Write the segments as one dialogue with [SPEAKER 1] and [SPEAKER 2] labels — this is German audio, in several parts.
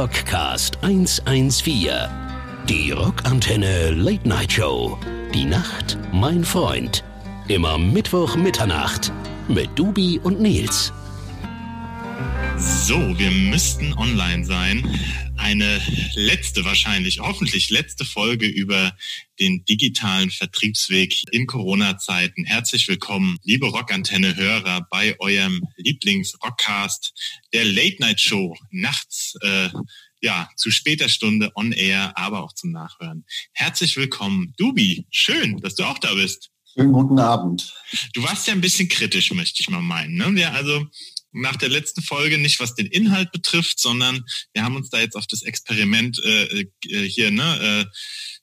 [SPEAKER 1] Rockcast 114. Die Rockantenne Late Night Show. Die Nacht, mein Freund. Immer Mittwoch Mitternacht mit Dubi und Nils.
[SPEAKER 2] So, wir müssten online sein. Eine letzte wahrscheinlich, hoffentlich letzte Folge über den digitalen Vertriebsweg in Corona-Zeiten. Herzlich willkommen, liebe Rockantenne-Hörer, bei eurem Lieblings-Rockcast, der Late-Night-Show, nachts, äh, ja, zu später Stunde on air, aber auch zum Nachhören. Herzlich willkommen, Dubi. Schön, dass du auch da bist.
[SPEAKER 3] Schönen guten Abend.
[SPEAKER 2] Du warst ja ein bisschen kritisch, möchte ich mal meinen. Ne? Wir also nach der letzten Folge nicht was den Inhalt betrifft, sondern wir haben uns da jetzt auf das Experiment äh, äh, hier, ne,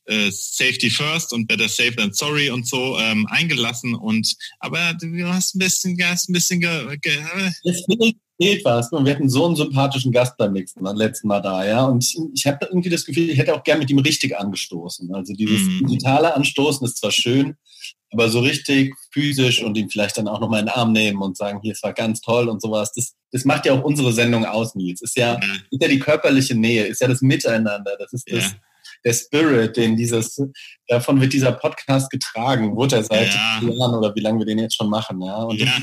[SPEAKER 2] äh, äh, Safety First und Better Safe than Sorry und so ähm, eingelassen und aber du hast ein bisschen, hast ein bisschen ge, ge,
[SPEAKER 3] es fehlt was. Und wir hatten so einen sympathischen Gast beim nächsten Mal, letzten Mal da, ja. Und ich habe irgendwie das Gefühl, ich hätte auch gern mit ihm richtig angestoßen. Also dieses mm. digitale Anstoßen ist zwar schön, aber so richtig physisch und ihn vielleicht dann auch nochmal in den Arm nehmen und sagen, hier, es war ganz toll und sowas, das, das macht ja auch unsere Sendung aus, Nils. Ist ja, ja. ist ja die körperliche Nähe, ist ja das Miteinander, das ist das, ja. der Spirit, den dieses, davon wird dieser Podcast getragen, wurde er seit ja. Jahren oder wie lange wir den jetzt schon machen, ja. Und ja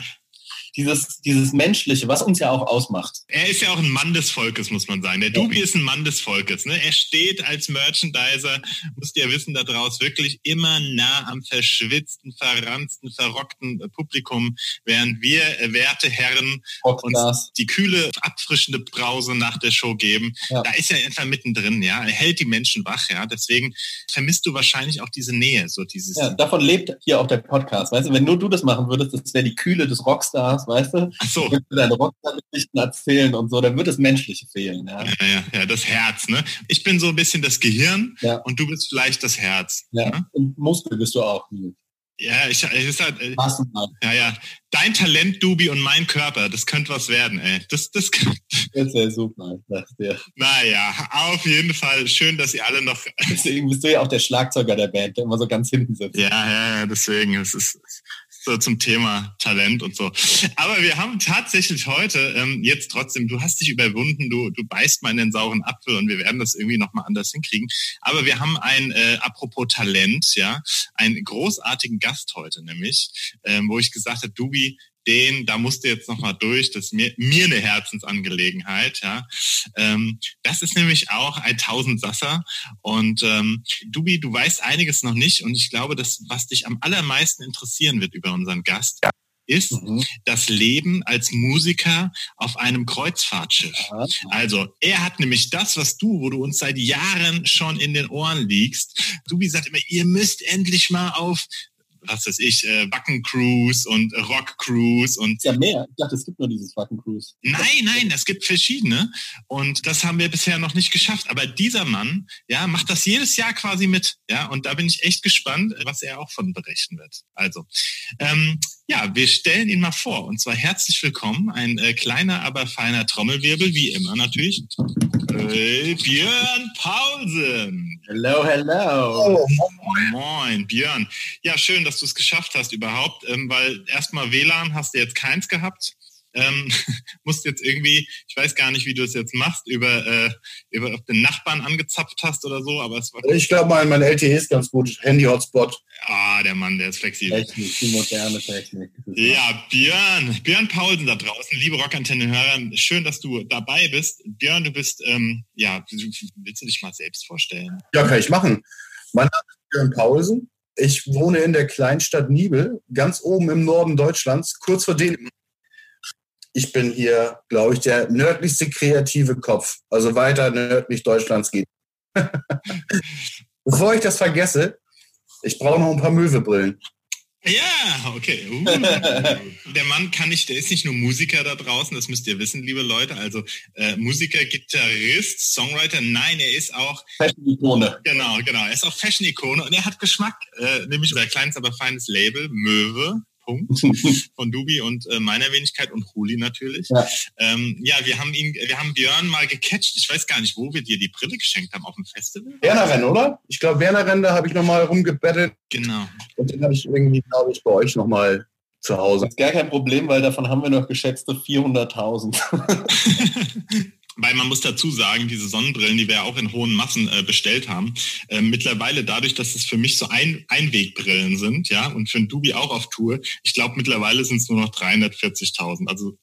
[SPEAKER 3] dieses, dieses Menschliche, was uns ja auch ausmacht.
[SPEAKER 2] Er ist ja auch ein Mann des Volkes, muss man sagen. Der Dubi ist ein Mann des Volkes. Ne? Er steht als Merchandiser, musst ihr wissen, da draus wirklich immer nah am verschwitzten, verranzten, verrockten Publikum, während wir, äh, werte Herren, uns die kühle, abfrischende Brause nach der Show geben. Ja. Da ist er einfach mittendrin, ja. Er hält die Menschen wach, ja. Deswegen vermisst du wahrscheinlich auch diese Nähe, so dieses.
[SPEAKER 3] Ja, davon lebt hier auch der Podcast. Weißt du, wenn nur du das machen würdest, das wäre die Kühle des Rockstars weißt du?
[SPEAKER 2] Ach so.
[SPEAKER 3] Wenn du deine Rockstar-Geschichten erzählen und so, dann wird das Menschliche fehlen. Ja?
[SPEAKER 2] Ja, ja, ja, das Herz, ne? Ich bin so ein bisschen das Gehirn ja. und du bist vielleicht das Herz.
[SPEAKER 3] Ja, ne? und Muskel bist du auch. Nils.
[SPEAKER 2] Ja, ich, ich ist halt, äh, ja, ja. Dein Talent, Dubi, und mein Körper, das könnte was werden, ey. Das, das,
[SPEAKER 3] das wäre super. Das wär.
[SPEAKER 2] Naja, auf jeden Fall schön, dass ihr alle noch.
[SPEAKER 3] Deswegen bist du ja auch der Schlagzeuger der Band, der immer so ganz hinten sitzt.
[SPEAKER 2] Ja, ja, deswegen. Es ist, so zum Thema Talent und so. Aber wir haben tatsächlich heute ähm, jetzt trotzdem, du hast dich überwunden, du, du beißt mal in den sauren Apfel und wir werden das irgendwie nochmal anders hinkriegen. Aber wir haben ein, äh, apropos Talent, ja, einen großartigen Gast heute nämlich, ähm, wo ich gesagt habe, Dubi, den, da musst du jetzt nochmal durch, das ist mir, mir eine Herzensangelegenheit, ja. Ähm, das ist nämlich auch ein Tausendsasser und ähm, Dubi, du weißt einiges noch nicht und ich glaube, das, was dich am allermeisten interessieren wird über unseren Gast, ja ist mhm. das Leben als Musiker auf einem Kreuzfahrtschiff. Also er hat nämlich das, was du, wo du uns seit Jahren schon in den Ohren liegst. Dubi sagt immer, ihr müsst endlich mal auf was weiß ich, äh, Wacken Cruise und Rock Cruise und.
[SPEAKER 3] Ja, mehr. Ich dachte, es gibt nur dieses Wacken Cruise.
[SPEAKER 2] Nein, nein, es gibt verschiedene. Und das haben wir bisher noch nicht geschafft. Aber dieser Mann, ja, macht das jedes Jahr quasi mit. Ja, und da bin ich echt gespannt, was er auch von berichten wird. Also, ähm, ja, wir stellen ihn mal vor. Und zwar herzlich willkommen. Ein äh, kleiner, aber feiner Trommelwirbel, wie immer natürlich. Äh, Björn Paulsen.
[SPEAKER 3] Hello, hello.
[SPEAKER 2] Oh, moin. moin, Björn. Ja, schön, dass du es geschafft hast überhaupt, ähm, weil erstmal WLAN hast du jetzt keins gehabt ähm, musst jetzt irgendwie, ich weiß gar nicht, wie du es jetzt machst, über, äh, über den Nachbarn angezapft hast oder so, aber es war.
[SPEAKER 4] Ich glaube mal, mein LTE ist ganz gut. Handy-Hotspot.
[SPEAKER 2] Ah, der Mann, der ist flexibel.
[SPEAKER 3] Technik, die moderne Technik.
[SPEAKER 2] Ja, Björn, Björn Paulsen da draußen, liebe Rockantenne-Hörer, schön, dass du dabei bist. Björn, du bist, ähm, ja, willst du dich mal selbst vorstellen?
[SPEAKER 4] Ja, kann ich machen. Mein Name ist Björn Paulsen. Ich wohne in der Kleinstadt Niebel, ganz oben im Norden Deutschlands, kurz vor Dänemark ich bin hier, glaube ich, der nördlichste kreative Kopf. Also weiter nördlich Deutschlands geht. Bevor ich das vergesse, ich brauche noch ein paar Möwebrillen.
[SPEAKER 2] Ja, okay. Uh. der Mann kann nicht, der ist nicht nur Musiker da draußen, das müsst ihr wissen, liebe Leute. Also äh, Musiker, Gitarrist, Songwriter, nein, er ist auch
[SPEAKER 3] Fashion-Ikone.
[SPEAKER 2] Genau, genau. Er ist auch Fashion-Ikone und er hat Geschmack, äh, nämlich unser kleines, aber feines Label, Möwe. Punkt von Dubi und äh, meiner Wenigkeit und Huli natürlich. Ja. Ähm, ja, wir haben ihn, wir haben Björn mal gecatcht. Ich weiß gar nicht, wo wir dir die Brille geschenkt haben, auf dem Festival.
[SPEAKER 4] Werner oder? Ich glaube, Werner da habe ich nochmal rumgebettelt.
[SPEAKER 2] Genau.
[SPEAKER 4] Und den habe ich irgendwie, glaube ich, bei euch nochmal zu Hause.
[SPEAKER 3] Das ist gar kein Problem, weil davon haben wir noch geschätzte 400.000.
[SPEAKER 2] weil man muss dazu sagen, diese Sonnenbrillen, die wir auch in hohen Massen äh, bestellt haben, äh, mittlerweile dadurch, dass es für mich so ein Einwegbrillen sind, ja, und für ein Dubi auch auf Tour, ich glaube mittlerweile sind es nur noch 340.000. Also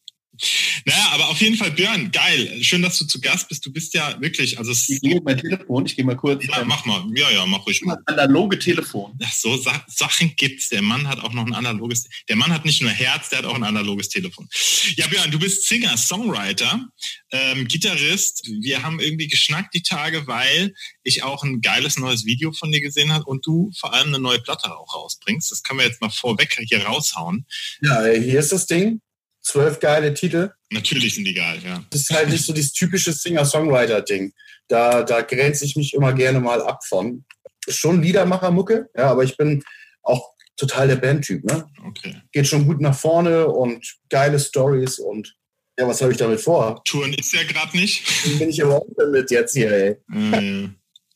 [SPEAKER 2] naja, aber auf jeden Fall, Björn, geil. Schön, dass du zu Gast bist. Du bist ja wirklich, also es.
[SPEAKER 3] Ich gehe mein Telefon, ich gehe mal kurz.
[SPEAKER 2] Ja, mach mal. Ja, ja, mach ruhig mal.
[SPEAKER 3] Analoge Telefon.
[SPEAKER 2] Ach so, Sa Sachen gibt's. Der Mann hat auch noch ein analoges, der Mann hat nicht nur Herz, der hat auch ein analoges Telefon. Ja, Björn, du bist Singer, Songwriter, ähm, Gitarrist. Wir haben irgendwie geschnackt die Tage, weil ich auch ein geiles neues Video von dir gesehen habe und du vor allem eine neue Platte auch rausbringst. Das können wir jetzt mal vorweg hier raushauen.
[SPEAKER 4] Ja, hier ist das Ding zwölf geile Titel.
[SPEAKER 2] Natürlich sind die geil, ja.
[SPEAKER 4] Das ist halt nicht so dieses typische Singer-Songwriter-Ding. Da, da grenze ich mich immer gerne mal ab von. Schon Liedermacher-Mucke, ja, aber ich bin auch total der Bandtyp. Ne?
[SPEAKER 2] Okay.
[SPEAKER 4] Geht schon gut nach vorne und geile Stories und ja, was habe ich damit vor?
[SPEAKER 2] Touren ist ja gerade nicht.
[SPEAKER 4] Bin ich aber auch damit jetzt hier, ey.
[SPEAKER 3] Äh.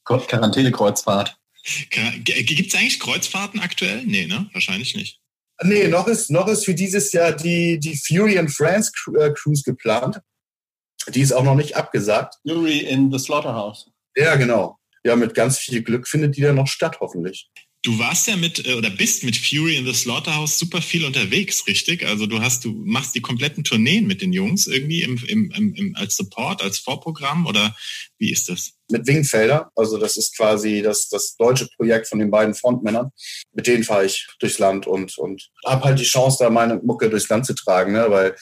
[SPEAKER 3] Quarantäne-Kreuzfahrt.
[SPEAKER 2] Gibt es eigentlich Kreuzfahrten aktuell? Nee, ne? Wahrscheinlich nicht.
[SPEAKER 4] Nee, noch ist, noch ist für dieses Jahr die, die Fury and France äh, Cruise geplant. Die ist auch noch nicht abgesagt.
[SPEAKER 3] Fury in the Slaughterhouse.
[SPEAKER 4] Ja, genau. Ja, mit ganz viel Glück findet die dann noch statt, hoffentlich.
[SPEAKER 2] Du warst ja mit äh, oder bist mit Fury in the Slaughterhouse super viel unterwegs, richtig? Also du hast, du machst die kompletten Tourneen mit den Jungs irgendwie im, im, im, als Support, als Vorprogramm oder wie ist das?
[SPEAKER 4] Mit Wingfelder, also das ist quasi das, das deutsche Projekt von den beiden Frontmännern. Mit denen fahre ich durchs Land und, und habe halt die Chance, da meine Mucke durchs Land zu tragen, ne? weil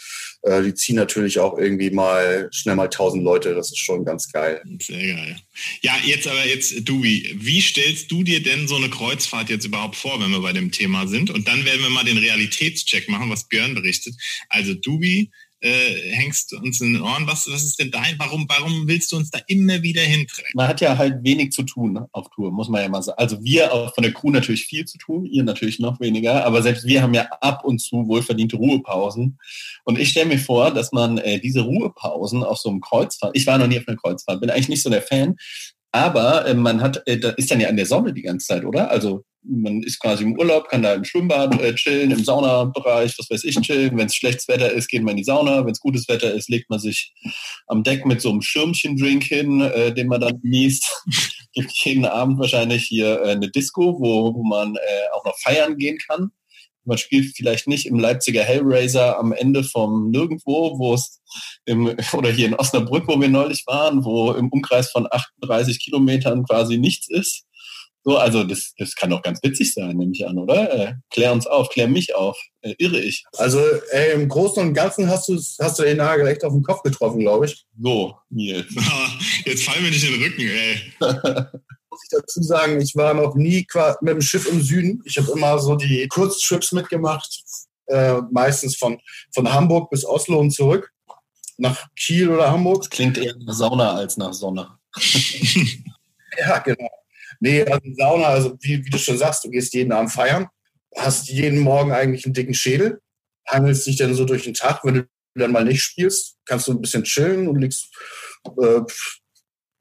[SPEAKER 4] äh, die ziehen natürlich auch irgendwie mal schnell mal tausend Leute. Das ist schon ganz geil.
[SPEAKER 2] Sehr geil. Ja, jetzt aber jetzt, Dubi, wie stellst du dir denn so eine Kreuzfahrt jetzt überhaupt vor, wenn wir bei dem Thema sind? Und dann werden wir mal den Realitätscheck machen, was Björn berichtet. Also Dubi, äh, hängst uns in den Ohren. Was, was ist denn dein, warum, warum willst du uns da immer wieder hintreiben?
[SPEAKER 3] Man hat ja halt wenig zu tun ne, auf Tour, muss man ja mal sagen. Also wir auch von der Crew natürlich viel zu tun, ihr natürlich noch weniger, aber selbst wir haben ja ab und zu wohlverdiente Ruhepausen. Und ich stelle mir vor, dass man äh, diese Ruhepausen auf so einem Kreuzfahrt, ich war noch nie auf einer Kreuzfahrt, bin eigentlich nicht so der Fan, aber äh, man hat, äh, da ist dann ja an der Sonne die ganze Zeit, oder? Also man ist quasi im Urlaub, kann da im Schwimmbad äh, chillen, im Saunabereich, was weiß ich, chillen. Wenn es schlechtes Wetter ist, geht man in die Sauna. Wenn es gutes Wetter ist, legt man sich am Deck mit so einem Schirmchen-Drink hin, äh, den man dann genießt. Gibt jeden Abend wahrscheinlich hier äh, eine Disco, wo, wo man äh, auch noch feiern gehen kann. Man spielt vielleicht nicht im Leipziger Hellraiser am Ende vom Nirgendwo, wo es im, oder hier in Osnabrück, wo wir neulich waren, wo im Umkreis von 38 Kilometern quasi nichts ist so, also das, das kann doch ganz witzig sein, nehme ich an, oder? Äh, klär uns auf, klär mich auf. Äh, irre ich.
[SPEAKER 4] Also ey, im Großen und Ganzen hast du, hast du den Nagel echt auf den Kopf getroffen, glaube ich.
[SPEAKER 3] So, Nils.
[SPEAKER 2] Jetzt fallen wir nicht in den Rücken, ey.
[SPEAKER 4] Muss ich dazu sagen, ich war noch nie mit dem Schiff im Süden. Ich habe immer so die Kurztrips mitgemacht, äh, meistens von, von Hamburg bis Oslo und zurück. Nach Kiel oder Hamburg. Das
[SPEAKER 3] klingt eher nach Sauna als nach Sonne.
[SPEAKER 4] ja, genau. Nee, also Sauna, also wie, wie du schon sagst, du gehst jeden Abend feiern, hast jeden Morgen eigentlich einen dicken Schädel, hangelst dich dann so durch den Tag. Wenn du dann mal nicht spielst, kannst du ein bisschen chillen und liegst äh,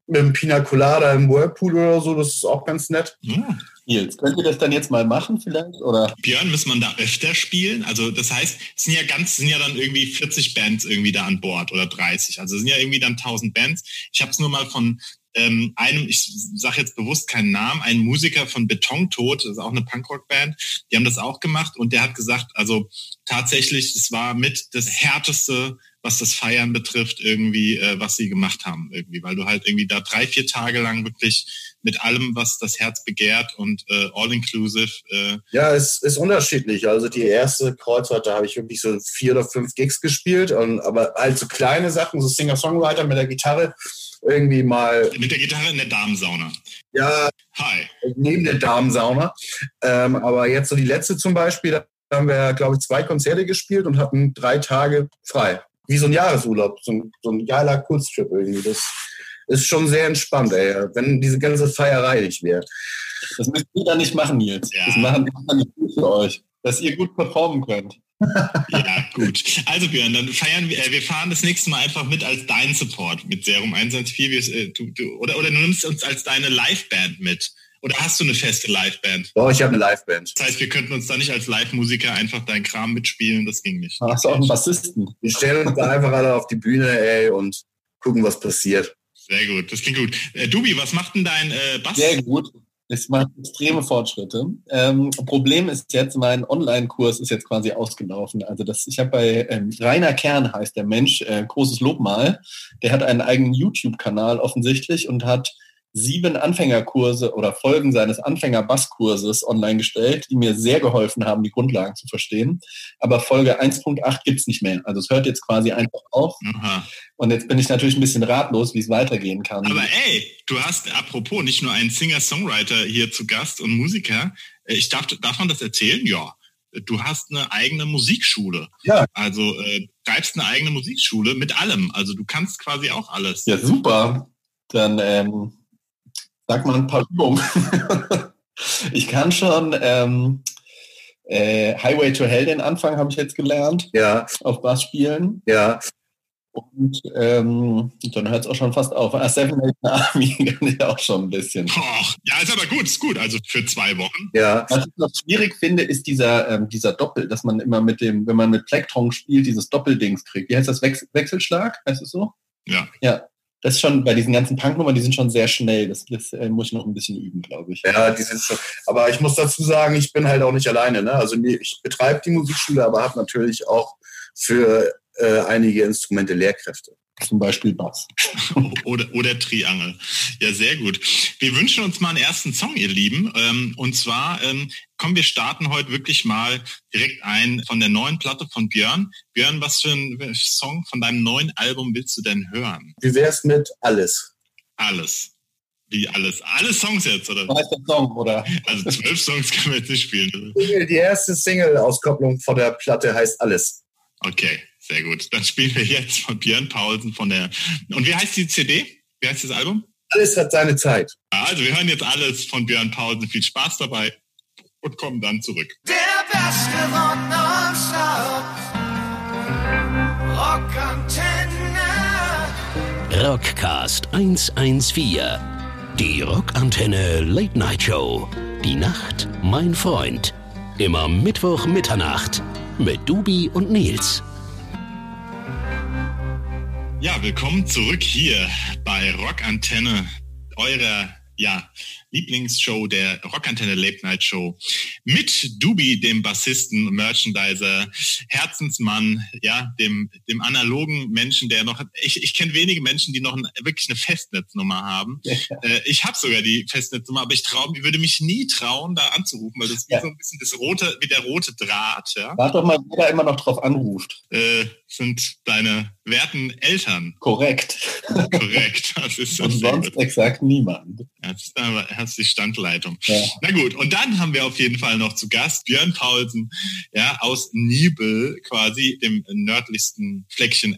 [SPEAKER 4] mit einem Pina Colada im Whirlpool oder so. Das ist auch ganz nett.
[SPEAKER 3] Ja. Nils, könnt ihr das dann jetzt mal machen vielleicht? Oder?
[SPEAKER 2] Björn, muss man da öfter spielen? Also das heißt, es sind ja ganz, sind ja dann irgendwie 40 Bands irgendwie da an Bord oder 30. Also es sind ja irgendwie dann 1000 Bands. Ich habe es nur mal von ähm, einem, ich sage jetzt bewusst keinen Namen, ein Musiker von Betontod, das ist auch eine Punkrock-Band, die haben das auch gemacht und der hat gesagt, also tatsächlich, es war mit das härteste, was das Feiern betrifft, irgendwie, äh, was sie gemacht haben, irgendwie, weil du halt irgendwie da drei, vier Tage lang wirklich mit allem, was das Herz begehrt und äh, all-inclusive. Äh
[SPEAKER 4] ja, es ist unterschiedlich. Also die erste Kreuzfahrt, da habe ich wirklich so vier oder fünf Gigs gespielt, und, aber halt so kleine Sachen, so Singer-Songwriter mit der Gitarre irgendwie mal.
[SPEAKER 2] Mit der Gitarre in der Damensauna.
[SPEAKER 4] Ja.
[SPEAKER 2] Hi.
[SPEAKER 4] Neben der Damensauna. Ähm, aber jetzt so die letzte zum Beispiel, da haben wir, glaube ich, zwei Konzerte gespielt und hatten drei Tage frei. Wie so ein Jahresurlaub, so ein, so ein geiler Kurztrip irgendwie. Das ist schon sehr entspannt, ey, wenn diese ganze Feierei nicht wäre.
[SPEAKER 3] Das müsst ihr dann nicht machen, Nils. Ja. Das machen wir dann nicht für euch, dass ihr gut performen könnt
[SPEAKER 2] ja, gut. Also Björn, dann feiern wir, äh, wir fahren das nächste Mal einfach mit als dein Support mit Serum 114. Wir, äh, du, du, oder, oder du nimmst uns als deine Liveband mit. Oder hast du eine feste Liveband?
[SPEAKER 4] Doch, ich habe eine Liveband.
[SPEAKER 2] Das heißt, wir könnten uns da nicht als Live-Musiker einfach deinen Kram mitspielen, das ging nicht.
[SPEAKER 3] Hast du auch einen Bassisten?
[SPEAKER 4] Wir stellen uns da einfach alle auf die Bühne, ey, und gucken, was passiert.
[SPEAKER 2] Sehr gut, das klingt gut. Äh, Dubi, was macht denn dein äh, Bass?
[SPEAKER 3] Sehr gut. Es macht extreme Fortschritte. Ähm, Problem ist jetzt, mein Online-Kurs ist jetzt quasi ausgelaufen. Also das, ich habe bei ähm, Rainer Kern heißt der Mensch, äh, großes Lob mal. Der hat einen eigenen YouTube-Kanal offensichtlich und hat sieben Anfängerkurse oder Folgen seines Anfänger-Basskurses online gestellt, die mir sehr geholfen haben, die Grundlagen zu verstehen. Aber Folge 1.8 gibt's nicht mehr. Also es hört jetzt quasi einfach auf. Aha. Und jetzt bin ich natürlich ein bisschen ratlos, wie es weitergehen kann.
[SPEAKER 2] Aber ey, du hast apropos nicht nur einen Singer-Songwriter hier zu Gast und Musiker. Äh, ich darf, darf man das erzählen? Ja. Du hast eine eigene Musikschule. Ja. Also äh, treibst eine eigene Musikschule mit allem. Also du kannst quasi auch alles.
[SPEAKER 3] Ja, super. Dann ähm, sag mal ein paar Übungen. ich kann schon ähm, äh, Highway to Hell den Anfang habe ich jetzt gelernt.
[SPEAKER 4] Ja.
[SPEAKER 3] Auf Bass spielen.
[SPEAKER 4] Ja.
[SPEAKER 3] Und ähm, dann hört es auch schon fast auf. Ah, Seven Nation Army kann ich auch schon ein bisschen.
[SPEAKER 2] Oh, ja, ist aber gut, ist gut. Also für zwei Wochen.
[SPEAKER 3] Ja. Was ich noch schwierig finde, ist dieser, ähm, dieser Doppel, dass man immer mit dem, wenn man mit Plektron spielt, dieses Doppeldings kriegt. Wie heißt das? Wechsel Wechselschlag? Heißt es so?
[SPEAKER 2] Ja.
[SPEAKER 3] Ja das ist schon bei diesen ganzen Punknummern, die sind schon sehr schnell. Das, das äh, muss ich noch ein bisschen üben, glaube ich.
[SPEAKER 4] Ja, die sind schon. Aber ich muss dazu sagen, ich bin halt auch nicht alleine. Ne? Also ich betreibe die Musikschule, aber habe natürlich auch für äh, einige Instrumente Lehrkräfte.
[SPEAKER 3] Zum Beispiel Bass.
[SPEAKER 2] oder, oder Triangel. Ja, sehr gut. Wir wünschen uns mal einen ersten Song, ihr Lieben. Ähm, und zwar, ähm, kommen wir starten heute wirklich mal direkt ein von der neuen Platte von Björn. Björn, was für ein Song von deinem neuen Album willst du denn hören?
[SPEAKER 4] Wie wär's mit Alles?
[SPEAKER 2] Alles. Wie alles? Alle Songs jetzt, oder?
[SPEAKER 3] Der Song, oder?
[SPEAKER 2] Also zwölf Songs können wir jetzt nicht spielen.
[SPEAKER 4] Die erste Single-Auskopplung von der Platte heißt Alles.
[SPEAKER 2] Okay. Sehr gut. Dann spielen wir jetzt von Björn Paulsen von der. Und wie heißt die CD? Wie heißt das Album?
[SPEAKER 4] Alles hat seine Zeit.
[SPEAKER 2] Also wir hören jetzt alles von Björn Paulsen. Viel Spaß dabei und kommen dann zurück.
[SPEAKER 5] Der beste Rock nonstop.
[SPEAKER 1] Rockantenne. Rockcast 114. Die Rockantenne Late Night Show. Die Nacht, mein Freund. Immer Mittwoch Mitternacht mit Dubi und Nils.
[SPEAKER 2] Ja, willkommen zurück hier bei Rockantenne, eurer ja, Lieblingsshow der Rockantenne Late Night Show mit Dubi, dem Bassisten, Merchandiser, Herzensmann, ja, dem, dem analogen Menschen, der noch, ich, ich kenne wenige Menschen, die noch ein, wirklich eine Festnetznummer haben. Ja. Äh, ich habe sogar die Festnetznummer, aber ich traue, ich würde mich nie trauen, da anzurufen, weil das ist ja. so ein bisschen das rote, wie der rote Draht, ja.
[SPEAKER 3] Warte doch mal, wer da immer noch drauf anruft.
[SPEAKER 2] Äh, sind deine werten Eltern.
[SPEAKER 3] Korrekt.
[SPEAKER 2] Korrekt. Das ist
[SPEAKER 3] und sonst exakt niemand.
[SPEAKER 2] Das ist aber hast die Standleitung. Ja. Na gut, und dann haben wir auf jeden Fall noch zu Gast Björn Paulsen, ja, aus Nibel, quasi dem nördlichsten Fleckchen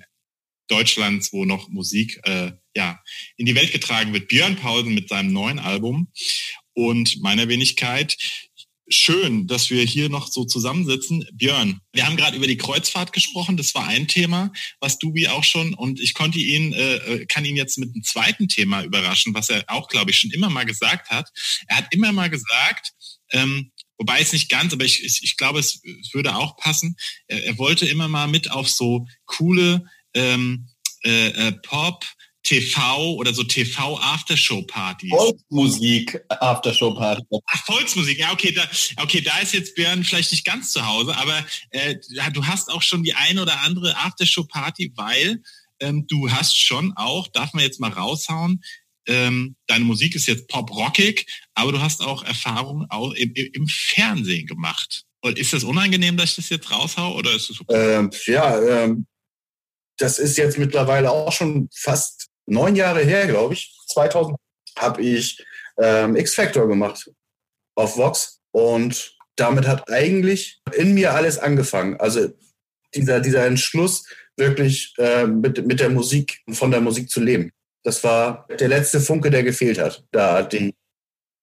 [SPEAKER 2] Deutschlands, wo noch Musik äh, ja in die Welt getragen wird. Björn Paulsen mit seinem neuen Album und meiner Wenigkeit schön, dass wir hier noch so zusammensitzen. Björn, wir haben gerade über die Kreuzfahrt gesprochen. Das war ein Thema, was Dubi auch schon und ich konnte ihn, äh, äh, kann ihn jetzt mit einem zweiten Thema überraschen, was er auch, glaube ich, schon immer mal gesagt hat. Er hat immer mal gesagt, ähm, wobei es nicht ganz, aber ich, ich, ich glaube, es, würde auch passen. Er, er wollte immer mal mit auf so coole ähm, äh, äh, Pop, TV oder so TV Aftershow Partys.
[SPEAKER 3] Volksmusik Aftershow Party.
[SPEAKER 2] Ach, Volksmusik, ja, okay, da, okay, da ist jetzt Björn vielleicht nicht ganz zu Hause, aber äh, du hast auch schon die eine oder andere Aftershow Party, weil ähm, du hast schon auch, darf man jetzt mal raushauen, ähm, deine Musik ist jetzt pop-rockig, aber du hast auch Erfahrung auch im, im, Fernsehen gemacht. Und ist das unangenehm, dass ich das jetzt raushau oder ist es
[SPEAKER 4] okay? Ähm, ja, ähm, das ist jetzt mittlerweile auch schon fast neun Jahre her, glaube ich, 2000, habe ich ähm, X-Factor gemacht auf Vox und damit hat eigentlich in mir alles angefangen. Also dieser, dieser Entschluss, wirklich äh, mit, mit der Musik, von der Musik zu leben. Das war der letzte Funke, der gefehlt hat. Da die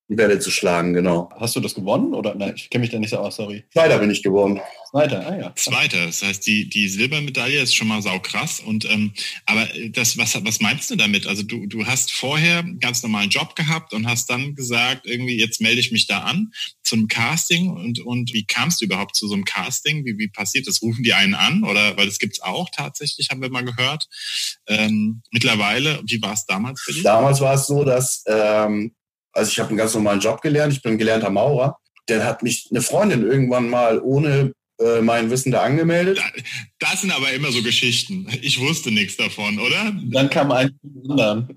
[SPEAKER 4] Welle zu schlagen, genau.
[SPEAKER 3] Hast du das gewonnen oder nein? Ich kenne mich da nicht so aus, sorry.
[SPEAKER 4] Leider bin ich geworden.
[SPEAKER 3] Zweiter, ah ja.
[SPEAKER 2] Zweiter. Das heißt, die, die Silbermedaille ist schon mal saukrass. Und ähm, aber das, was, was meinst du damit? Also du, du hast vorher einen ganz normalen Job gehabt und hast dann gesagt, irgendwie, jetzt melde ich mich da an zu einem Casting und, und wie kamst du überhaupt zu so einem Casting? Wie, wie passiert das? Rufen die einen an? Oder weil das gibt's auch tatsächlich, haben wir mal gehört. Ähm, mittlerweile, wie war es damals für dich?
[SPEAKER 4] Damals war es so, dass ähm, also ich habe einen ganz normalen Job gelernt, ich bin gelernter Maurer. Der hat mich eine Freundin irgendwann mal ohne äh, mein Wissen da angemeldet.
[SPEAKER 2] Das sind aber immer so Geschichten. Ich wusste nichts davon, oder?
[SPEAKER 3] Dann kam ein anderen.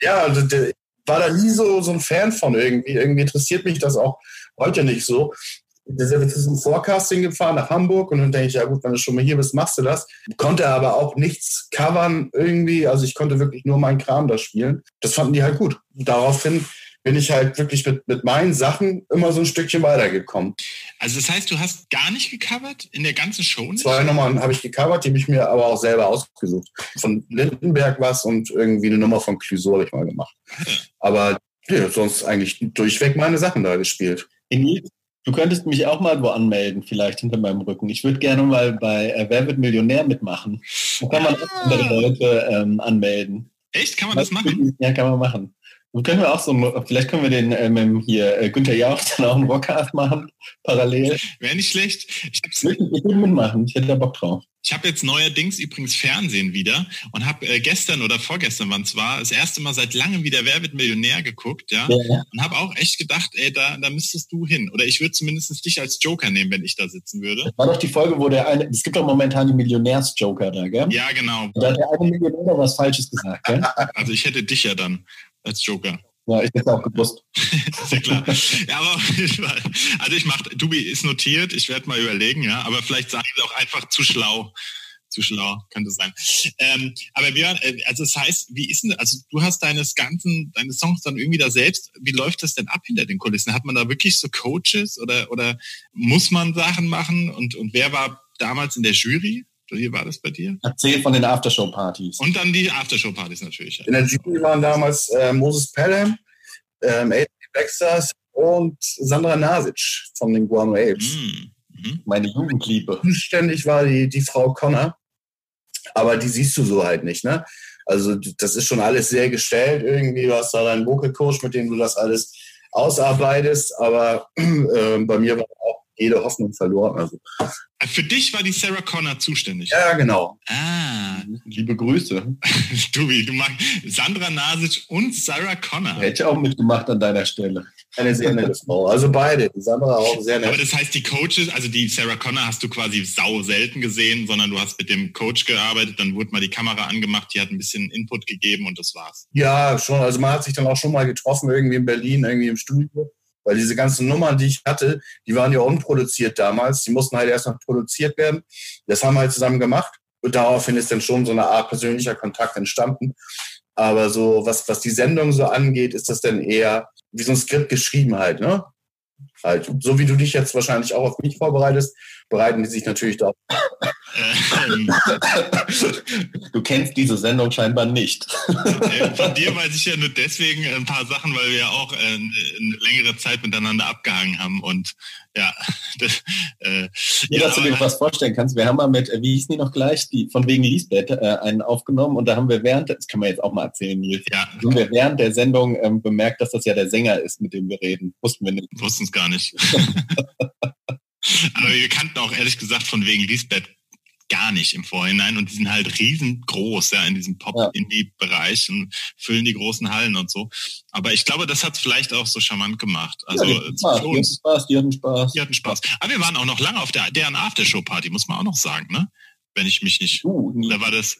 [SPEAKER 4] ja, also der, war da nie so, so ein Fan von irgendwie. Irgendwie interessiert mich das auch heute nicht so. Wir sind ein Forecasting gefahren nach Hamburg und dann denke ich, ja gut, wenn du schon mal hier bist, machst du das. Konnte aber auch nichts covern irgendwie. Also ich konnte wirklich nur meinen Kram da spielen. Das fanden die halt gut. Daraufhin bin ich halt wirklich mit, mit meinen Sachen immer so ein Stückchen weitergekommen.
[SPEAKER 2] Also das heißt, du hast gar nicht gecovert in der ganzen Show? Nicht?
[SPEAKER 4] Zwei Nummern habe ich gecovert, die habe ich mir aber auch selber ausgesucht. Von Lindenberg was und irgendwie eine Nummer von Clouseau habe ich mal gemacht. Aber ja, sonst eigentlich durchweg meine Sachen da gespielt.
[SPEAKER 3] In Du könntest mich auch mal wo anmelden, vielleicht hinter meinem Rücken. Ich würde gerne mal bei äh, Wer wird Millionär mitmachen. Da kann man auch andere Leute ähm, anmelden.
[SPEAKER 2] Echt? Kann man das machen?
[SPEAKER 3] Ja, kann man machen. Und können wir auch so, vielleicht können wir den ähm, hier äh, Günther Jauch dann auch einen Rockcast machen, parallel.
[SPEAKER 2] Wäre nicht schlecht.
[SPEAKER 3] Ich, ich würde mitmachen, ich hätte da Bock drauf.
[SPEAKER 2] Ich habe jetzt neuerdings übrigens Fernsehen wieder und habe äh, gestern oder vorgestern, wann es war, das erste Mal seit langem wieder Wer wird Millionär geguckt, ja, ja. und habe auch echt gedacht, ey, da, da müsstest du hin. Oder ich würde zumindest dich als Joker nehmen, wenn ich da sitzen würde.
[SPEAKER 3] Das war doch die Folge, wo der eine, es gibt doch momentan die Millionärs-Joker da, gell?
[SPEAKER 2] Ja, genau.
[SPEAKER 3] Da hat der eine Millionär was Falsches gesagt, gell?
[SPEAKER 2] Also ich hätte dich ja dann als Joker.
[SPEAKER 3] Ja, ich hätte auch gewusst.
[SPEAKER 2] Sehr klar. Ja, aber also ich mache, Dubi ist notiert, ich werde mal überlegen, ja, aber vielleicht sage ich auch einfach zu schlau. Zu schlau, könnte sein. Ähm, aber Björn, äh, also das heißt, wie ist denn, also du hast deine ganzen, deine Songs dann irgendwie da selbst, wie läuft das denn ab hinter den Kulissen? Hat man da wirklich so Coaches oder, oder muss man Sachen machen? Und, und wer war damals in der Jury? Wie war das bei dir?
[SPEAKER 3] Erzähl von den Aftershow-Partys.
[SPEAKER 2] Und dann die Aftershow-Partys natürlich.
[SPEAKER 4] In der Jury waren damals äh, Moses Pelham, ähm, Adrian Baxter und Sandra Nasic von den Guano Apes.
[SPEAKER 3] Mhm. Meine Jugendliebe.
[SPEAKER 4] Zuständig war die, die Frau Connor, aber die siehst du so halt nicht, ne? Also das ist schon alles sehr gestellt irgendwie. Du hast da deinen Vocal Coach, mit dem du das alles ausarbeitest, aber äh, bei mir war jede Hoffnung verloren. Also.
[SPEAKER 2] Für dich war die Sarah Connor zuständig?
[SPEAKER 4] Ja, genau.
[SPEAKER 2] Ah.
[SPEAKER 3] Liebe Grüße.
[SPEAKER 2] du, wie, du magst Sandra Nasic und Sarah Connor.
[SPEAKER 3] Hätte ich auch mitgemacht an deiner Stelle.
[SPEAKER 4] Eine sehr nette Frau. Also beide. Die Sandra auch sehr nett.
[SPEAKER 2] Aber das heißt, die Coaches, also die Sarah Connor hast du quasi sau selten gesehen, sondern du hast mit dem Coach gearbeitet, dann wurde mal die Kamera angemacht, die hat ein bisschen Input gegeben und das war's.
[SPEAKER 4] Ja, schon. Also man hat sich dann auch schon mal getroffen, irgendwie in Berlin, irgendwie im Studio. Weil diese ganzen Nummern, die ich hatte, die waren ja unproduziert damals. Die mussten halt erst noch produziert werden. Das haben wir halt zusammen gemacht. Und daraufhin ist dann schon so eine Art persönlicher Kontakt entstanden. Aber so, was, was die Sendung so angeht, ist das dann eher wie so ein Skript geschrieben halt, ne? Halt, so wie du dich jetzt wahrscheinlich auch auf mich vorbereitest, bereiten die sich natürlich darauf.
[SPEAKER 3] du kennst diese Sendung scheinbar nicht.
[SPEAKER 2] Von dir weiß ich ja nur deswegen ein paar Sachen, weil wir ja auch äh, eine längere Zeit miteinander abgehangen haben und ja. Das,
[SPEAKER 3] äh, ja, dass du dir was vorstellen kannst. Wir haben mal mit, äh, wie hießen die noch gleich, die von wegen Lisbeth äh, einen aufgenommen und da haben wir während, das können wir jetzt auch mal erzählen, Nils, ja. haben wir während der Sendung ähm, bemerkt, dass das ja der Sänger ist, mit dem wir reden. Wussten wir nicht.
[SPEAKER 2] Wussten es gar nicht. Aber wir kannten auch ehrlich gesagt von wegen Lisbeth gar nicht im Vorhinein und die sind halt riesengroß ja, in diesem Pop-Indie-Bereich und füllen die großen Hallen und so. Aber ich glaube, das hat vielleicht auch so charmant gemacht. Also ja, die,
[SPEAKER 3] Spaß, die hatten Spaß, die hatten Spaß.
[SPEAKER 2] Die hatten Spaß. Aber wir waren auch noch lange auf der deren Aftershow-Party, muss man auch noch sagen, ne? Wenn ich mich nicht. Uh, da war das,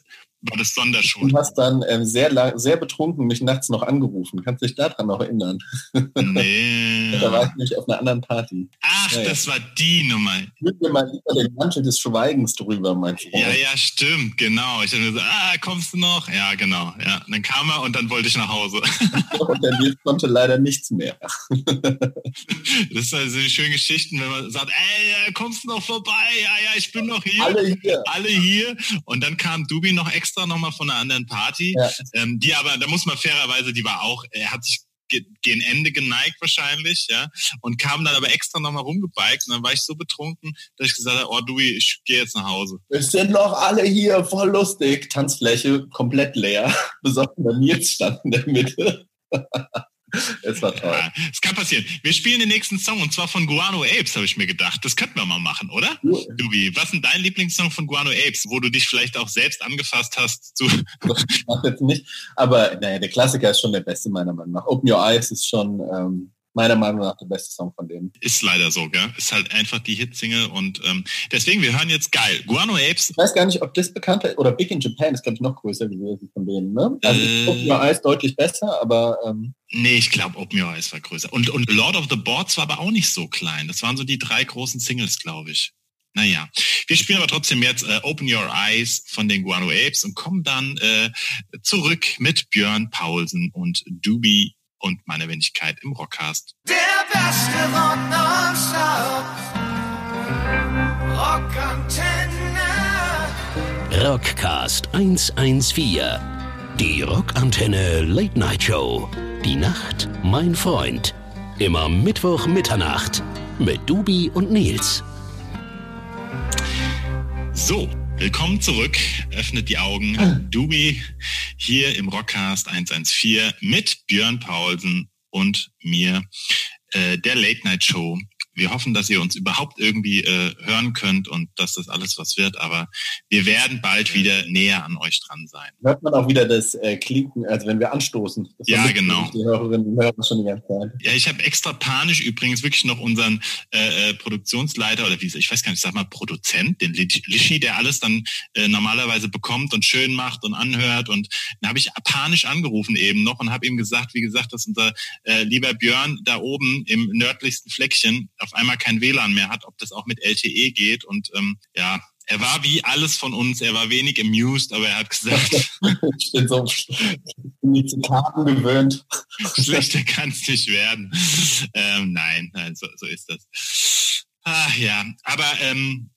[SPEAKER 2] war das Sonderschule.
[SPEAKER 3] Du hast dann ähm, sehr, lang, sehr betrunken mich nachts noch angerufen. Kannst du dich daran noch erinnern?
[SPEAKER 2] Nee.
[SPEAKER 3] da war ich nämlich auf einer anderen Party.
[SPEAKER 2] Ach, ja, das war die Nummer.
[SPEAKER 3] Ich würde mir mal lieber den Mantel des Schweigens drüber, mein Freund.
[SPEAKER 2] Ja, ja, stimmt, genau. Ich habe gesagt, ah, kommst du noch? Ja, genau. Ja. Und dann kam er und dann wollte ich nach Hause.
[SPEAKER 3] und der Nils konnte leider nichts mehr.
[SPEAKER 2] das ist also eine schöne Geschichte, wenn man sagt, ey, kommst du noch vorbei? Ja, ja, ich bin noch hier.
[SPEAKER 3] Alle hier.
[SPEAKER 2] Alle hier. Und dann kam Dubi noch extra extra nochmal von einer anderen Party, ja. ähm, die aber, da muss man fairerweise, die war auch, er hat sich gen Ende geneigt wahrscheinlich, ja, und kam dann aber extra nochmal rumgebiked und dann war ich so betrunken, dass ich gesagt habe, oh du, ich gehe jetzt nach Hause.
[SPEAKER 3] Wir sind noch alle hier, voll lustig. Tanzfläche komplett leer. Besonders Nils stand in der Mitte. Es war toll.
[SPEAKER 2] Ja, es kann passieren. Wir spielen den nächsten Song und zwar von Guano Apes, habe ich mir gedacht. Das könnten wir mal machen, oder?
[SPEAKER 3] Ja.
[SPEAKER 2] Dubi, was ist denn dein Lieblingssong von Guano Apes, wo du dich vielleicht auch selbst angefasst hast zu.
[SPEAKER 3] Ich mach jetzt nicht. Aber naja, der Klassiker ist schon der beste meiner Meinung nach. Open Your Eyes ist schon ähm, meiner Meinung nach der beste Song von denen.
[SPEAKER 2] Ist leider so, gell? Ist halt einfach die Hitsingle und ähm, deswegen, wir hören jetzt geil. Guano Apes.
[SPEAKER 3] Ich weiß gar nicht, ob das bekannte oder Big in Japan ist, glaube ich, noch größer gewesen von denen, ne? Also
[SPEAKER 2] Äh.
[SPEAKER 3] Open Your Eyes deutlich besser, aber ähm,
[SPEAKER 2] Nee, ich glaube, Open Your Eyes war größer. Und, und Lord of the Boards war aber auch nicht so klein. Das waren so die drei großen Singles, glaube ich. Naja, wir spielen aber trotzdem jetzt äh, Open Your Eyes von den Guano Apes und kommen dann äh, zurück mit Björn Paulsen und Doobie und meine Wenigkeit im Rockcast.
[SPEAKER 5] Der beste Rock. Rockantenne.
[SPEAKER 1] Rockcast 114. Die Rockantenne Late Night Show. Die Nacht, mein Freund. Immer Mittwoch Mitternacht mit Dubi und Nils.
[SPEAKER 2] So, willkommen zurück. Öffnet die Augen. Dubi hier im Rockcast 114 mit Björn Paulsen und mir, äh, der Late Night Show. Wir hoffen, dass ihr uns überhaupt irgendwie äh, hören könnt und dass das alles was wird, aber wir werden bald wieder näher an euch dran sein.
[SPEAKER 3] hört man auch wieder das äh, Klinken, also wenn wir anstoßen. Das
[SPEAKER 2] Ja, genau.
[SPEAKER 3] Die Hörerinnen und Hörer schon die ganze Zeit.
[SPEAKER 2] Ja, ich habe extra panisch übrigens wirklich noch unseren äh, äh, Produktionsleiter oder wie ich weiß gar nicht, sag mal Produzent, den Lisch- Lischi, der alles dann äh, normalerweise bekommt und schön macht und anhört und dann habe ich panisch angerufen eben noch und habe ihm gesagt, wie gesagt, dass unser äh, lieber Björn da oben im nördlichsten Fleckchen auf einmal kein WLAN mehr hat, ob das auch mit LTE geht und ähm, ja, er war wie alles von uns, er war wenig amused, aber er hat gesagt,
[SPEAKER 3] Ich bin so ich bin die Zitaten gewöhnt.
[SPEAKER 2] Schlechter kann es nicht werden. Ähm, nein, nein, so, so ist das. Ah, ja, aber ähm,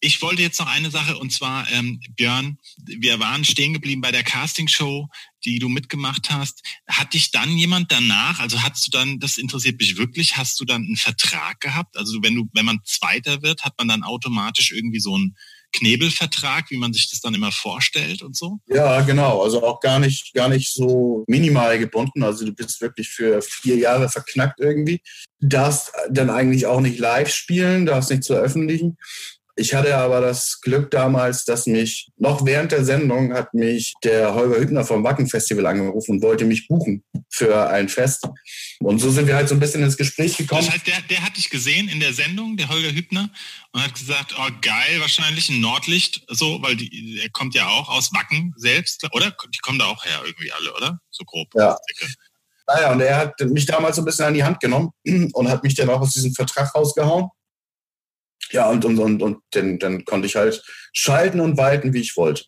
[SPEAKER 2] ich wollte jetzt noch eine Sache und zwar, ähm, Björn, wir waren stehen geblieben bei der Castingshow, die du mitgemacht hast. Hat dich dann jemand danach, also hast du dann, das interessiert mich wirklich, hast du dann einen Vertrag gehabt? Also wenn du, wenn man Zweiter wird, hat man dann automatisch irgendwie so einen Knebelvertrag, wie man sich das dann immer vorstellt und so?
[SPEAKER 4] Ja, genau. Also auch gar nicht, gar nicht so minimal gebunden. Also du bist wirklich für vier Jahre verknackt irgendwie. Darfst dann eigentlich auch nicht live spielen, darfst nicht veröffentlichen. Ich hatte aber das Glück damals, dass mich noch während der Sendung hat mich der Holger Hübner vom Wacken Festival angerufen und wollte mich buchen für ein Fest. Und so sind wir halt so ein bisschen ins Gespräch gekommen.
[SPEAKER 2] Das heißt, der, der hat dich gesehen in der Sendung, der Holger Hübner, und hat gesagt, oh geil, wahrscheinlich ein Nordlicht, so, weil die, er kommt ja auch aus Wacken selbst, oder? Die kommen da auch her irgendwie alle, oder? So grob.
[SPEAKER 4] Ja. Naja, und er hat mich damals so ein bisschen an die Hand genommen und hat mich dann auch aus diesem Vertrag rausgehauen. Ja, und, und, und, und dann, dann konnte ich halt schalten und walten, wie ich wollte.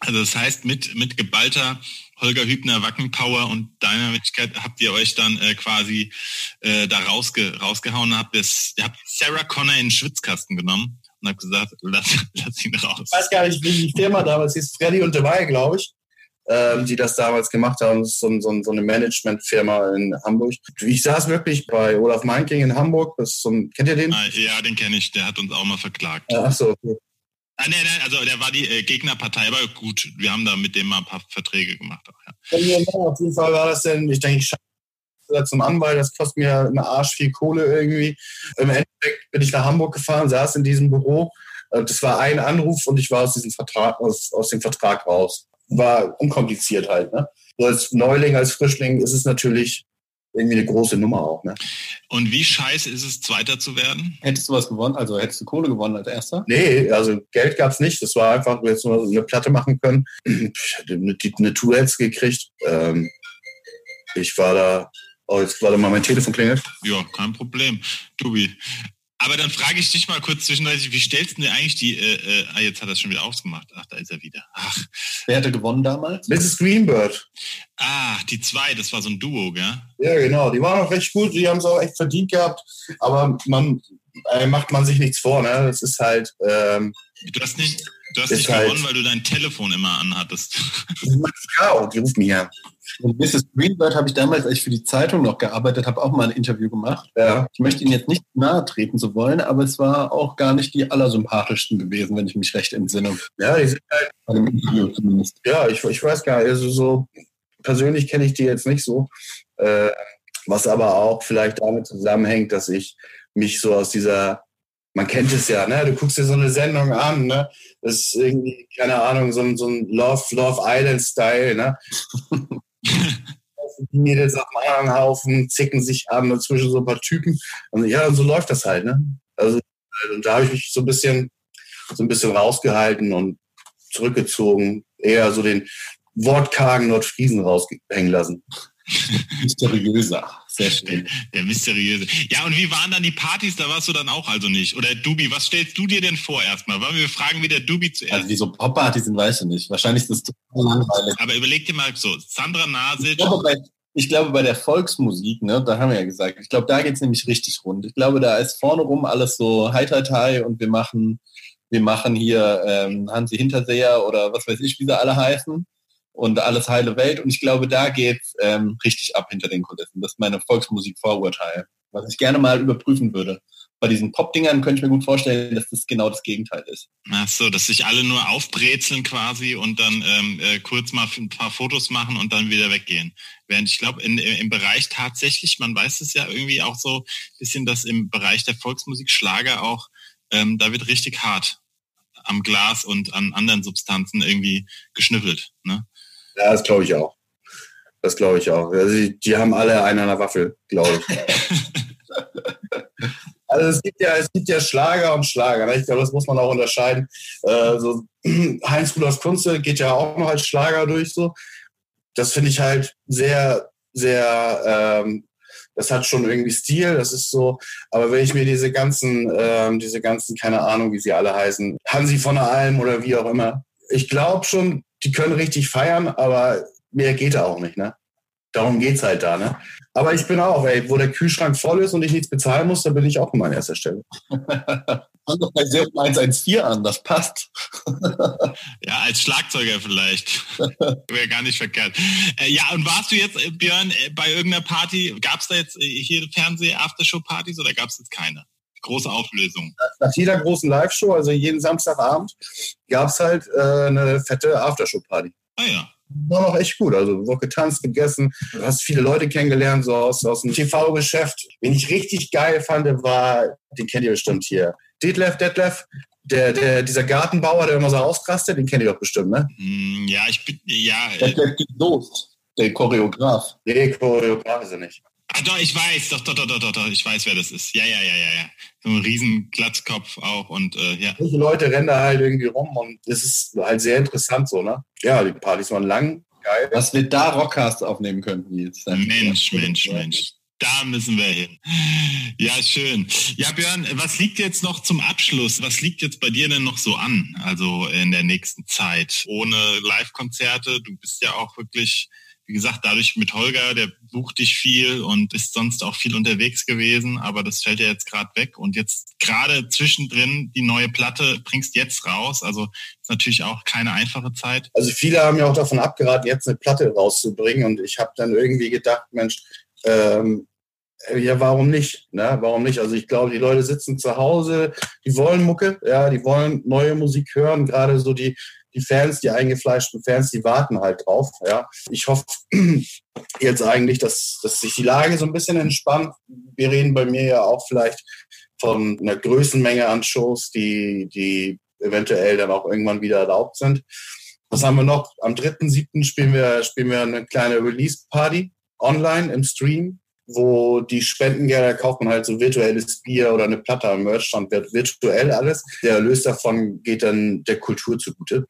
[SPEAKER 2] Also das heißt, mit, mit geballter Holger Hübner Wackenpower und deiner Möglichkeit habt ihr euch dann äh, quasi äh, da rausge, rausgehauen, habt es, ihr habt Sarah Connor in den Schwitzkasten genommen und habt gesagt, lass, lass ihn raus.
[SPEAKER 4] Ich weiß gar nicht, wie die Firma damals hieß, Freddy und dabei, glaube ich, ähm, die das damals gemacht haben. Das ist so, so, so eine Managementfirma in Hamburg. Ich saß wirklich bei Olaf Meinking in Hamburg. Ein, kennt ihr den?
[SPEAKER 2] Ah, Ja, den kenne ich, der hat uns auch mal verklagt.
[SPEAKER 4] Ach so, okay.
[SPEAKER 2] Ah, nee, nee, also der war die äh, Gegnerpartei, aber gut, wir haben da mit dem mal ein paar Verträge gemacht. Auch, ja.
[SPEAKER 4] Ja, auf jeden Fall war das denn, ich denke, ich zum Anwalt, das kostet mir eine Arsch viel Kohle irgendwie. Im Endeffekt bin ich nach Hamburg gefahren, saß in diesem Büro. Äh, Das war ein Anruf und ich war aus diesem Vertrag, aus, aus dem Vertrag raus. War unkompliziert halt, ne? So als Neuling, als Frischling ist es natürlich irgendwie eine große Nummer auch, ne?
[SPEAKER 2] Und wie scheiße ist es, Zweiter zu werden?
[SPEAKER 3] Hättest du was gewonnen? Also hättest du Kohle gewonnen als erster?
[SPEAKER 4] Nee, also Geld gab's nicht. Das war einfach, wir jetzt nur eine Platte machen können. Ich hatte eine, eine Tour jetzt gekriegt. Ähm, ich war da, oh, jetzt warte mal, mein Telefon klingelt.
[SPEAKER 2] Ja, kein Problem, Dubi. Aber dann frage ich dich mal kurz zwischendurch, wie stellst du dir eigentlich die, äh, äh, ah, jetzt hat er es schon wieder ausgemacht. Ach, da ist er wieder. Ach,
[SPEAKER 3] Wer hätte gewonnen damals?
[SPEAKER 4] Mrs. Greenbird.
[SPEAKER 2] ah, die zwei, das war so ein Duo, gell?
[SPEAKER 4] Ja, genau. Die waren auch recht gut. Die haben es auch echt verdient gehabt. Aber man äh, macht man sich nichts vor. Ne? Das ist halt. Ähm,
[SPEAKER 2] Du hast nicht, du hast nicht
[SPEAKER 4] halt-
[SPEAKER 2] gewonnen, weil du dein Telefon immer anhattest.
[SPEAKER 4] das ist meine Frau. Die ruft mich an.
[SPEAKER 3] Und Mrs. Greenbird habe ich damals, als ich für die Zeitung noch gearbeitet habe, auch mal ein Interview gemacht.
[SPEAKER 4] Ja.
[SPEAKER 3] Ich möchte Ihnen jetzt nicht nahe treten zu wollen, aber es war auch gar nicht die allersympathischsten gewesen, wenn ich mich recht entsinne.
[SPEAKER 4] Ja, die sind halt,
[SPEAKER 3] Bei dem Interview zumindest.
[SPEAKER 4] ja ich, ich weiß gar nicht, also so persönlich kenne ich die jetzt nicht so. Äh, was aber auch vielleicht damit zusammenhängt, dass ich mich so aus dieser, man kennt es ja, ne? Du guckst dir so eine Sendung an, ne? Das ist irgendwie, keine Ahnung, so ein, so ein Love, Love Island-Style, ne? Die Mädels auf dem anderen Haufen zicken sich an und zwischen so ein paar Typen. Und ja, so läuft das halt, ne? Also und da habe ich mich so ein bisschen, so ein bisschen rausgehalten und zurückgezogen, eher so den wortkargen Nordfriesen raushängen lassen.
[SPEAKER 3] Mysteriöser. Sehr schön.
[SPEAKER 2] Der mysteriöse. Ja, und wie waren dann die Partys? Da warst du dann auch also nicht. Oder Dubi, was stellst du dir denn vor erstmal? Wollen wir fragen, wie der Dubi zuerst?
[SPEAKER 3] Also wie so Poppartys sind, weiß ich nicht. Wahrscheinlich ist das total langweilig.
[SPEAKER 2] Aber überleg dir mal so, Sandra
[SPEAKER 3] Ich
[SPEAKER 2] Nasic,
[SPEAKER 3] glaube, bei, ich glaube, bei der Volksmusik, ne, da haben wir ja gesagt, ich glaube, da geht's nämlich richtig rund. Ich glaube, da ist vorne rum alles so hi tai tai und wir machen, wir machen hier ähm, Hansi Hinterseher oder was weiß ich, wie sie alle heißen und alles heile Welt. Und ich glaube, da geht's ähm, richtig ab hinter den Kulissen. Das ist meine Volksmusik-Vorurteil, was ich gerne mal überprüfen würde. Bei diesen Pop-Dingern könnte ich mir gut vorstellen, dass das genau das Gegenteil ist.
[SPEAKER 2] ach so, dass sich alle nur aufbrezeln quasi und dann ähm, äh, kurz mal ein paar Fotos machen und dann wieder weggehen. Während ich glaube, im Bereich tatsächlich, man weiß es ja irgendwie auch so ein bisschen, dass im Bereich der Volksmusik Schlager auch, ähm, da wird richtig hart am Glas und an anderen Substanzen irgendwie geschnüffelt. Ne?
[SPEAKER 4] Ja, das glaube ich auch. Das glaube ich auch. Also die, die haben alle einen an der Waffel, glaube ich. Also es gibt ja, es gibt ja Schlager und Schlager. Ne? Ich glaube, das muss man auch unterscheiden. Äh, so, Heinz Rudolf Kunze geht ja auch noch als Schlager durch. So, das finde ich halt sehr, sehr. Ähm, das hat schon irgendwie Stil. Das ist so. Aber wenn ich mir diese ganzen, ähm, diese ganzen, keine Ahnung, wie sie alle heißen, Hansi von der Alm oder wie auch immer, ich glaube schon, die können richtig feiern, aber mehr geht da auch nicht. Ne? Darum geht's halt da. Ne? Aber ich bin auch, ey, wo der Kühlschrank voll ist und ich nichts bezahlen muss, da bin ich auch immer an erster Stelle.
[SPEAKER 3] Fang doch bei Serum 114 an, das passt.
[SPEAKER 2] Ja, als Schlagzeuger vielleicht. Wäre gar nicht verkehrt. Äh, ja, und warst du jetzt, äh, Björn, äh, bei irgendeiner Party, gab es da jetzt äh, hier Fernseh-Aftershow-Partys oder gab es jetzt keine? Große Auflösung.
[SPEAKER 4] Nach jeder großen Live-Show, also jeden Samstagabend, gab's halt äh, eine fette Aftershow-Party.
[SPEAKER 2] Ah ja.
[SPEAKER 4] War noch echt gut. Also wurde getanzt, gegessen. Du hast viele Leute kennengelernt, so aus, aus dem TV-Geschäft. Wen ich richtig geil fand, war, den kennt ihr bestimmt hier. Detlef, Detlef, der, der, dieser Gartenbauer, der immer so ausrastet, den kennt ihr doch bestimmt, ne?
[SPEAKER 2] Hm, Ja, ich bin, ja,
[SPEAKER 3] Der
[SPEAKER 2] äh,
[SPEAKER 3] bleibt los, der Choreograf.
[SPEAKER 4] Nee, Choreograf ist er nicht.
[SPEAKER 2] Ah, doch, ich weiß, doch, doch, doch, doch, doch, doch, ich weiß, wer das ist. Ja, ja, ja, ja, ja. So ein riesen Glatzkopf auch und äh, ja.
[SPEAKER 4] Solche Leute rennen da halt irgendwie rum und es ist halt sehr interessant so, ne? Ja, die Partys waren lang, geil.
[SPEAKER 3] Was wir da Rockcast aufnehmen könnten jetzt.
[SPEAKER 2] Mensch, Mensch, Mensch. Da müssen wir hin. Ja, schön. Ja, Björn, was liegt jetzt noch zum Abschluss? Was liegt jetzt bei dir denn noch so an? Also in der nächsten Zeit? Ohne Live-Konzerte. Du bist ja auch wirklich, wie gesagt, dadurch mit Holger, der bucht dich viel und bist sonst auch viel unterwegs gewesen. Aber das fällt ja jetzt gerade weg. Und jetzt gerade zwischendrin die neue Platte bringst jetzt raus. Also ist natürlich auch keine einfache Zeit.
[SPEAKER 4] Also viele haben ja auch davon abgeraten, jetzt eine Platte rauszubringen und ich habe dann irgendwie gedacht, Mensch, ähm, ja, warum nicht? Ne? Warum nicht? Also ich glaube, die Leute sitzen zu Hause, die wollen Mucke, ja, die wollen neue Musik hören. Gerade so die, die Fans, die eingefleischten Fans, die warten halt drauf. Ja. Ich hoffe jetzt eigentlich, dass, dass sich die Lage so ein bisschen entspannt. Wir reden bei mir ja auch vielleicht von einer Größenmenge an Shows, die, die eventuell dann auch irgendwann wieder erlaubt sind. Was haben wir noch? Am 3.7. spielen wir, spielen wir eine kleine Release-Party online im Stream, wo die Spendengelder kauft man halt so virtuelles Bier oder eine Platte am Merchstand, wird virtuell alles. Der Erlös davon geht dann der Kultur zugute.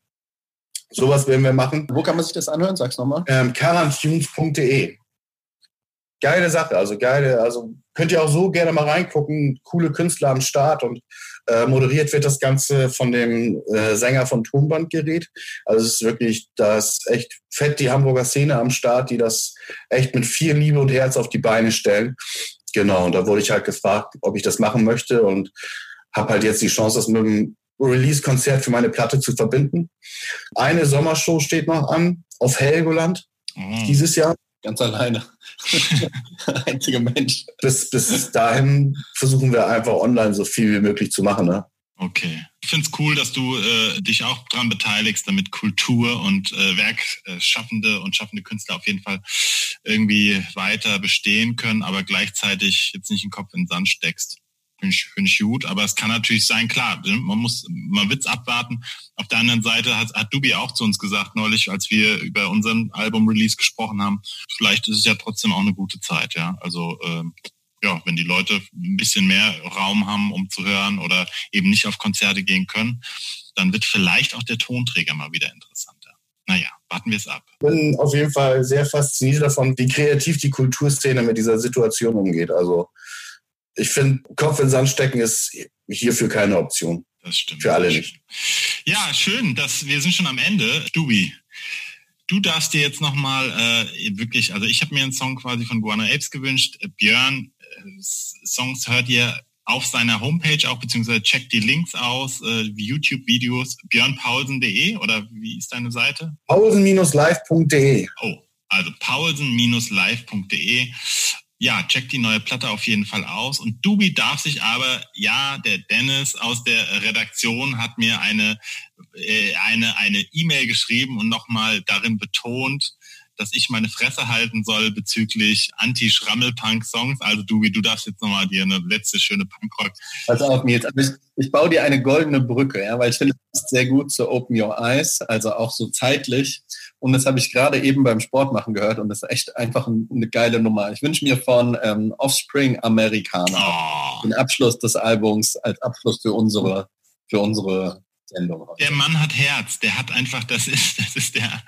[SPEAKER 4] Sowas werden wir machen.
[SPEAKER 3] Wo kann man sich das anhören? Sag's nochmal.
[SPEAKER 4] Ähm, carantunes.de. Geile Sache, also geile, also könnt ihr auch so gerne mal reingucken. Coole Künstler am Start und äh, moderiert wird das Ganze von dem äh, Sänger von Tonbandgerät. Also es ist wirklich, da ist echt fett die Hamburger Szene am Start, die das echt mit viel Liebe und Herz auf die Beine stellen. Genau, und da wurde ich halt gefragt, ob ich das machen möchte und habe halt jetzt die Chance, das mit einem Release-Konzert für meine Platte zu verbinden. Eine Sommershow steht noch an auf Helgoland. oh. dieses Jahr.
[SPEAKER 3] Ganz alleine. Einziger Mensch.
[SPEAKER 4] Bis, bis dahin versuchen wir einfach online so viel wie möglich zu machen. Ne?
[SPEAKER 2] Okay. Ich finde es cool, dass du äh, dich auch daran beteiligst, damit Kultur und äh, Werkschaffende und schaffende Künstler auf jeden Fall irgendwie weiter bestehen können, aber gleichzeitig jetzt nicht den Kopf in den Sand steckst. Finde ich, find ich gut, aber es kann natürlich sein, klar, man muss, man wird's abwarten. Auf der anderen Seite hat, hat Dubi auch zu uns gesagt neulich, als wir über unseren Album-Release gesprochen haben, vielleicht ist es ja trotzdem auch eine gute Zeit, ja. Also äh, ja, wenn die Leute ein bisschen mehr Raum haben, um zu hören oder eben nicht auf Konzerte gehen können, dann wird vielleicht auch der Tonträger mal wieder interessanter. Naja, warten wir es ab.
[SPEAKER 4] Ich bin auf jeden Fall sehr fasziniert davon, wie kreativ die Kulturszene mit dieser Situation umgeht. Also ich finde, Kopf in Sand stecken ist hierfür keine Option.
[SPEAKER 2] Das stimmt.
[SPEAKER 4] Für alle nicht.
[SPEAKER 2] Ja, schön, dass wir sind schon am Ende. Dubi, du darfst dir jetzt nochmal äh, wirklich, also ich habe mir einen Song quasi von Guano Apes gewünscht. Björn, Songs hört ihr auf seiner Homepage auch, beziehungsweise checkt die Links aus, äh, YouTube-Videos, björnpaulsen.de oder wie ist deine Seite?
[SPEAKER 4] Paulsen-live.de.
[SPEAKER 2] Oh, also paulsen-live.de. Ja, checkt die neue Platte auf jeden Fall aus. Und Dubi darf sich aber, ja, der Dennis aus der Redaktion hat mir eine äh, eine eine E-Mail geschrieben und nochmal darin betont, dass ich meine Fresse halten soll bezüglich Anti-Schrammel-Punk-Songs. Also du, du darfst jetzt nochmal dir eine letzte schöne Punkrock.
[SPEAKER 3] Pass auf, Nils. Also ich, ich baue dir eine goldene Brücke, ja, weil ich finde, das ist sehr gut zu Open Your Eyes, also auch so zeitlich. Und das habe ich gerade eben beim Sport machen gehört und das ist echt einfach eine geile Nummer. Ich wünsche mir von ähm, Offspring Amerikaner oh. den Abschluss des Albums als Abschluss für unsere, für unsere Sendung.
[SPEAKER 2] Der Mann hat Herz, der hat einfach, das ist, das ist der,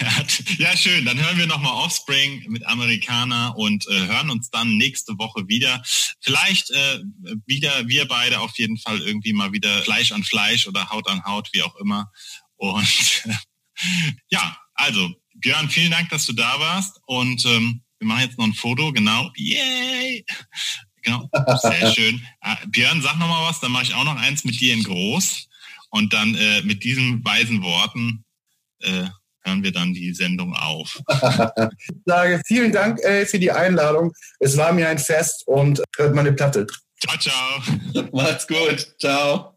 [SPEAKER 2] der hat, ja schön, dann hören wir nochmal Offspring mit Amerikaner und äh, hören uns dann nächste Woche wieder. Vielleicht äh, wieder wir beide auf jeden Fall irgendwie mal wieder Fleisch an Fleisch oder Haut an Haut, wie auch immer. Und äh, ja, also Björn, vielen Dank, dass du da warst und ähm, wir machen jetzt noch ein Foto, genau. Yay! Genau, sehr schön. Ah, Björn, sag noch mal was, dann mache ich auch noch eins mit dir in groß. Und dann äh, mit diesen weisen Worten äh, hören wir dann die Sendung auf.
[SPEAKER 4] ich sage vielen Dank ey, für die Einladung. Es war mir ein Fest und hört meine Platte.
[SPEAKER 2] Ciao, ciao.
[SPEAKER 3] Macht's gut. Ciao.